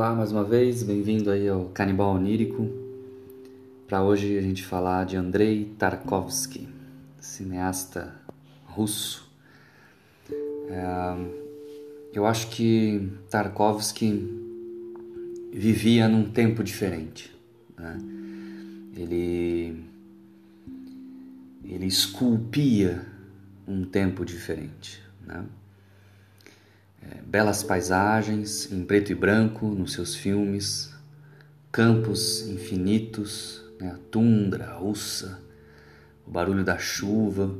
Olá mais uma vez, bem-vindo aí ao Canibal Onírico. Para hoje a gente falar de Andrei Tarkovsky, cineasta russo. É, eu acho que Tarkovsky vivia num tempo diferente. Né? Ele, ele esculpia um tempo diferente. Né? É, belas paisagens em preto e branco nos seus filmes, campos infinitos, né? a tundra russa, o barulho da chuva,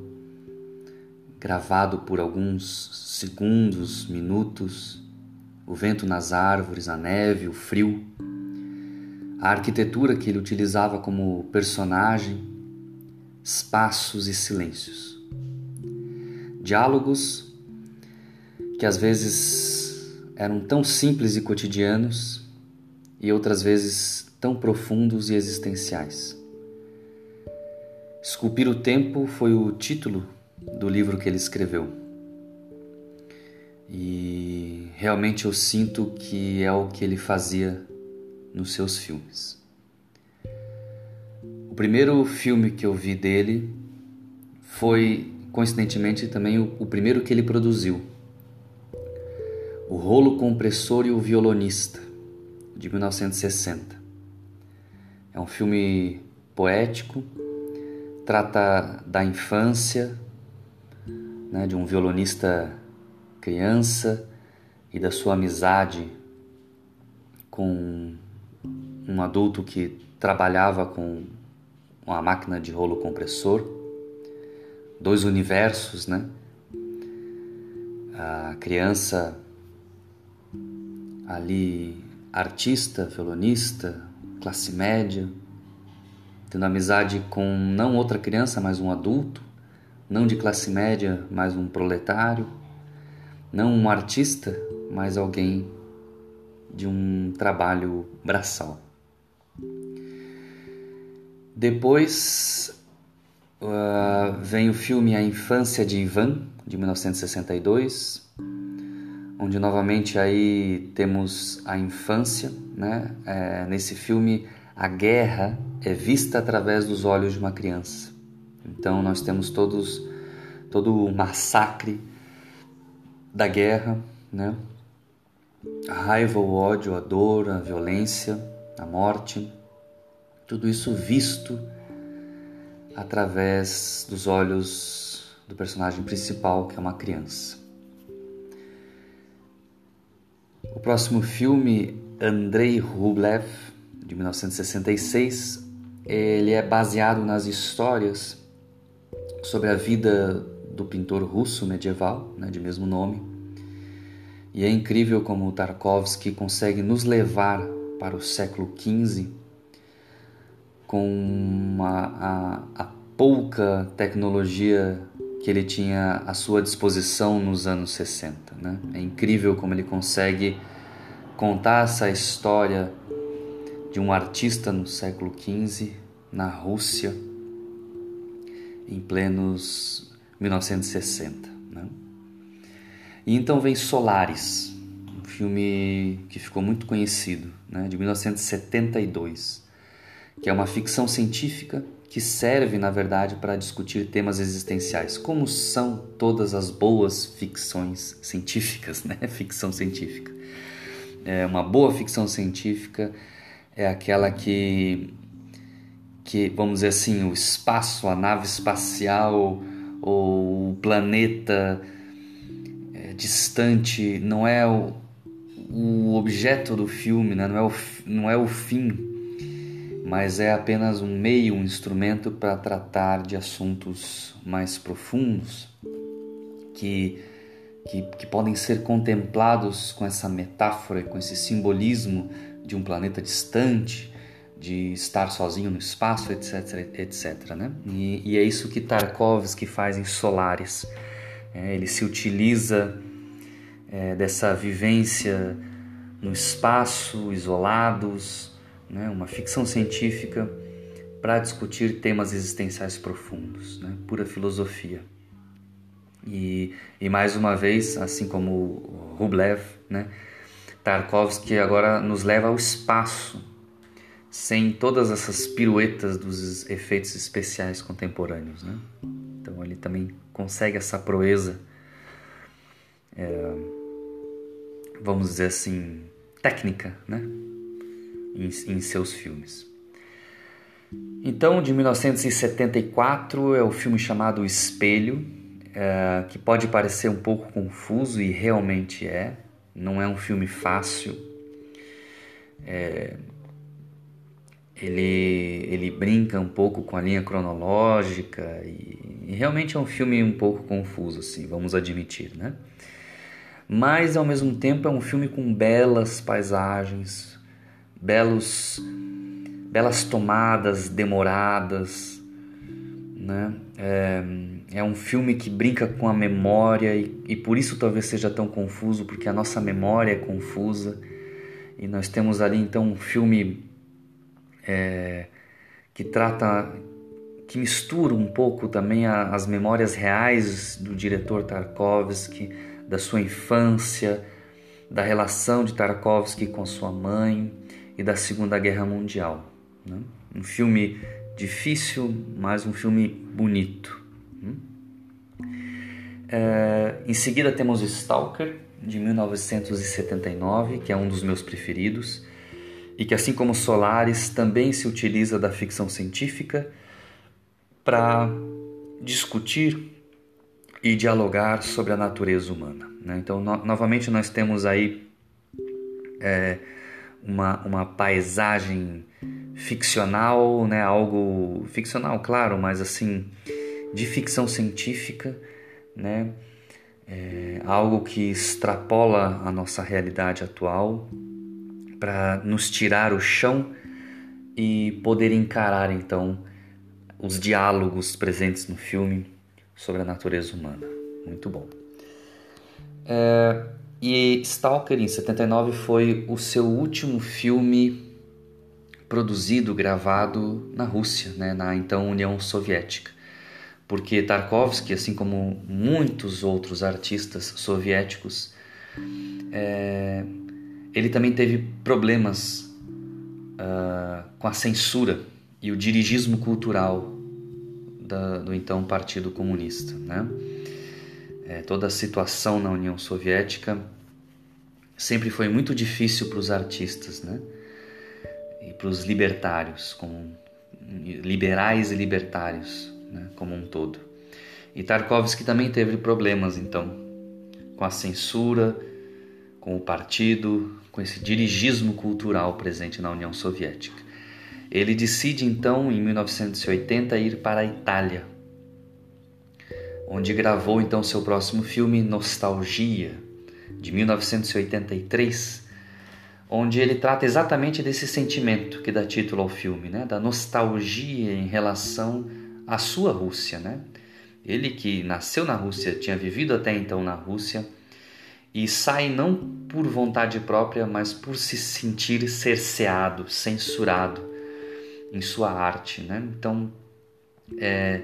gravado por alguns segundos, minutos, o vento nas árvores, a neve, o frio, a arquitetura que ele utilizava como personagem, espaços e silêncios. Diálogos que às vezes eram tão simples e cotidianos e outras vezes tão profundos e existenciais. Esculpir o Tempo foi o título do livro que ele escreveu. E realmente eu sinto que é o que ele fazia nos seus filmes. O primeiro filme que eu vi dele foi, coincidentemente, também o, o primeiro que ele produziu, o Rolo Compressor e o Violonista, de 1960. É um filme poético, trata da infância né, de um violonista criança e da sua amizade com um adulto que trabalhava com uma máquina de rolo compressor, dois universos, né? A criança ali artista, violonista, classe média, tendo amizade com não outra criança, mas um adulto, não de classe média, mas um proletário, não um artista, mas alguém de um trabalho braçal. Depois uh, vem o filme A Infância de Ivan, de 1962, onde novamente aí temos a infância, né? É, nesse filme a guerra é vista através dos olhos de uma criança. Então nós temos todos todo o massacre da guerra, né? A raiva, o ódio, a dor, a violência, a morte, tudo isso visto através dos olhos do personagem principal, que é uma criança. O próximo filme, Andrei Rublev, de 1966, ele é baseado nas histórias sobre a vida do pintor russo medieval, né, de mesmo nome. E é incrível como Tarkovsky consegue nos levar para o século XV com uma, a, a pouca tecnologia que ele tinha à sua disposição nos anos 60. Né? É incrível como ele consegue contar essa história de um artista no século XV, na Rússia, em plenos 1960. Né? E então vem Solaris, um filme que ficou muito conhecido, né? de 1972, que é uma ficção científica que serve, na verdade, para discutir temas existenciais, como são todas as boas ficções científicas, né? Ficção científica. É uma boa ficção científica é aquela que, que, vamos dizer assim, o espaço, a nave espacial ou o planeta é, distante não é o, o objeto do filme, né? não, é o, não é o fim mas é apenas um meio, um instrumento para tratar de assuntos mais profundos que, que, que, podem ser contemplados com essa metáfora, com esse simbolismo de um planeta distante, de estar sozinho no espaço, etc, etc, né? E, e é isso que Tarkovsky faz em Solaris. É, ele se utiliza é, dessa vivência no espaço, isolados, né, uma ficção científica para discutir temas existenciais profundos, né, pura filosofia. E, e mais uma vez, assim como Rublev, né, Tarkovsky agora nos leva ao espaço, sem todas essas piruetas dos efeitos especiais contemporâneos. Né? Então ele também consegue essa proeza, é, vamos dizer assim, técnica né? Em, em seus filmes. Então, de 1974 é o filme chamado Espelho, é, que pode parecer um pouco confuso e realmente é. Não é um filme fácil. É, ele, ele brinca um pouco com a linha cronológica e, e, realmente é um filme um pouco confuso, assim, vamos admitir, né? Mas ao mesmo tempo é um filme com belas paisagens, belos, belas tomadas demoradas, né? É, é um filme que brinca com a memória e, e por isso talvez seja tão confuso, porque a nossa memória é confusa e nós temos ali então um filme é, que trata, que mistura um pouco também a, as memórias reais do diretor Tarkovsky, da sua infância, da relação de Tarkovsky com sua mãe e da Segunda Guerra Mundial. Né? Um filme difícil, mas um filme bonito. Hum? É, em seguida temos Stalker, de 1979, que é um dos meus preferidos e que, assim como Solaris, também se utiliza da ficção científica para discutir e dialogar sobre a natureza humana. Né? Então, no novamente, nós temos aí é, uma, uma paisagem ficcional, né? algo ficcional, claro, mas assim, de ficção científica, né? É, algo que extrapola a nossa realidade atual para nos tirar o chão e poder encarar então os diálogos presentes no filme sobre a natureza humana. Muito bom. É, e Stalker, em 79, foi o seu último filme produzido, gravado na Rússia, né, na então União Soviética. Porque Tarkovsky, assim como muitos outros artistas soviéticos, é, ele também teve problemas uh, com a censura e o dirigismo cultural da, do então Partido Comunista. Né? É, toda a situação na União Soviética sempre foi muito difícil para os artistas né? e para os libertários, como, liberais e libertários né? como um todo. E Tarkovsky também teve problemas então com a censura, com o partido, com esse dirigismo cultural presente na União Soviética. Ele decide então, em 1980, ir para a Itália, onde gravou então seu próximo filme Nostalgia, de 1983, onde ele trata exatamente desse sentimento que dá título ao filme, né? da nostalgia em relação à sua Rússia. Né? Ele que nasceu na Rússia, tinha vivido até então na Rússia, e sai não por vontade própria, mas por se sentir cerceado, censurado em sua arte. Né? Então, é,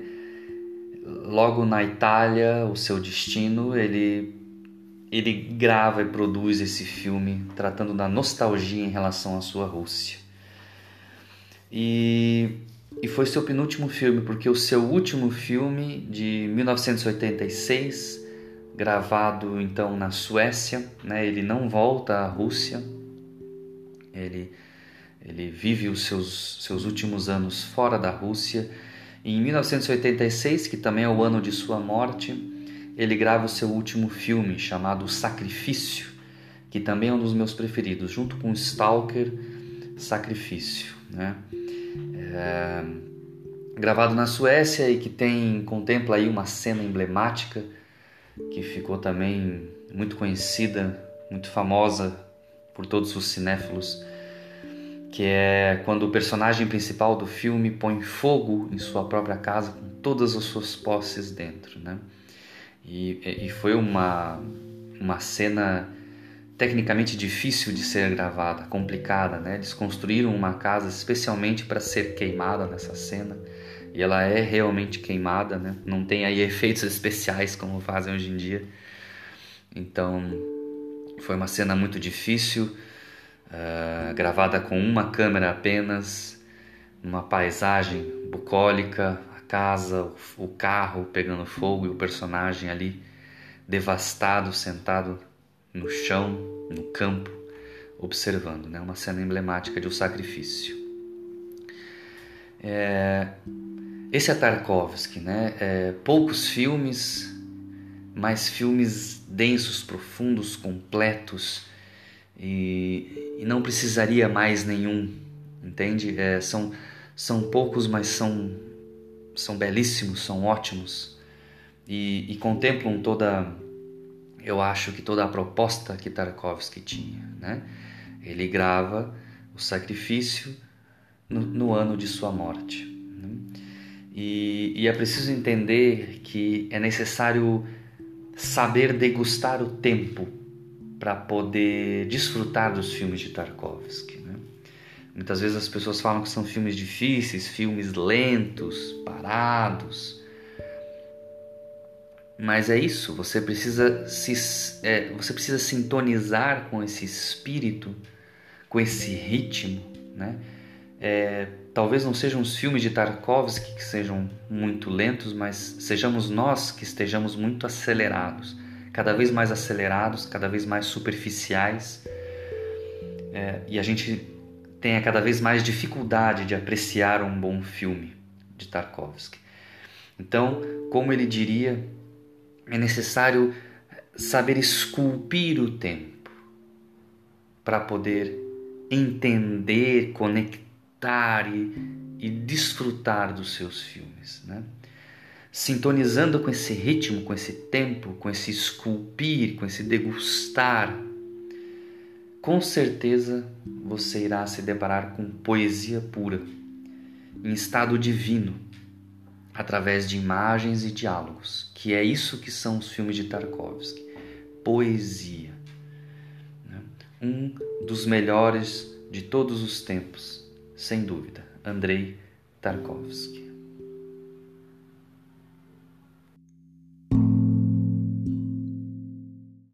logo na Itália, o seu destino, ele, ele grava e produz esse filme tratando da nostalgia em relação à sua Rússia. E, e foi seu penúltimo filme, porque o seu último filme, de 1986, gravado então na Suécia, né? Ele não volta à Rússia. Ele ele vive os seus seus últimos anos fora da Rússia. Em 1986, que também é o ano de sua morte, ele grava o seu último filme chamado Sacrifício, que também é um dos meus preferidos, junto com Stalker, Sacrifício, né? É, gravado na Suécia e que tem contempla aí uma cena emblemática que ficou também muito conhecida, muito famosa por todos os cinéfilos, que é quando o personagem principal do filme põe fogo em sua própria casa com todas as suas posses dentro, né? E, e foi uma, uma cena tecnicamente difícil de ser gravada, complicada, né? Eles construíram uma casa especialmente para ser queimada nessa cena e ela é realmente queimada, né? Não tem aí efeitos especiais como fazem hoje em dia. Então, Foi uma cena muito difícil, uh, gravada com uma câmera apenas, numa paisagem bucólica, a casa, o carro pegando fogo e o personagem ali devastado, sentado no chão, no campo, observando, né? Uma cena emblemática de um sacrifício. É, esse é Tarkovsky, né? É, poucos filmes, mas filmes densos, profundos, completos e, e não precisaria mais nenhum, entende? É, são, são poucos, mas são, são belíssimos, são ótimos e, e contemplam toda, eu acho que toda a proposta que Tarkovsky tinha, né? Ele grava o sacrifício no, no ano de sua morte. Né? E, e é preciso entender que é necessário saber degustar o tempo para poder desfrutar dos filmes de Tarkovsky. Né? Muitas vezes as pessoas falam que são filmes difíceis, filmes lentos, parados. Mas é isso, você precisa se, é, você precisa sintonizar com esse espírito com esse ritmo, né? É, talvez não sejam os filmes de Tarkovsky que sejam muito lentos, mas sejamos nós que estejamos muito acelerados, cada vez mais acelerados, cada vez mais superficiais, é, e a gente tenha cada vez mais dificuldade de apreciar um bom filme de Tarkovsky. Então, como ele diria, é necessário saber esculpir o tempo para poder entender, conectar e, e desfrutar dos seus filmes. Né? Sintonizando com esse ritmo, com esse tempo, com esse esculpir, com esse degustar, com certeza você irá se deparar com poesia pura, em estado divino, através de imagens e diálogos, que é isso que são os filmes de Tarkovsky. Poesia um dos melhores de todos os tempos, sem dúvida, Andrei Tarkovsky.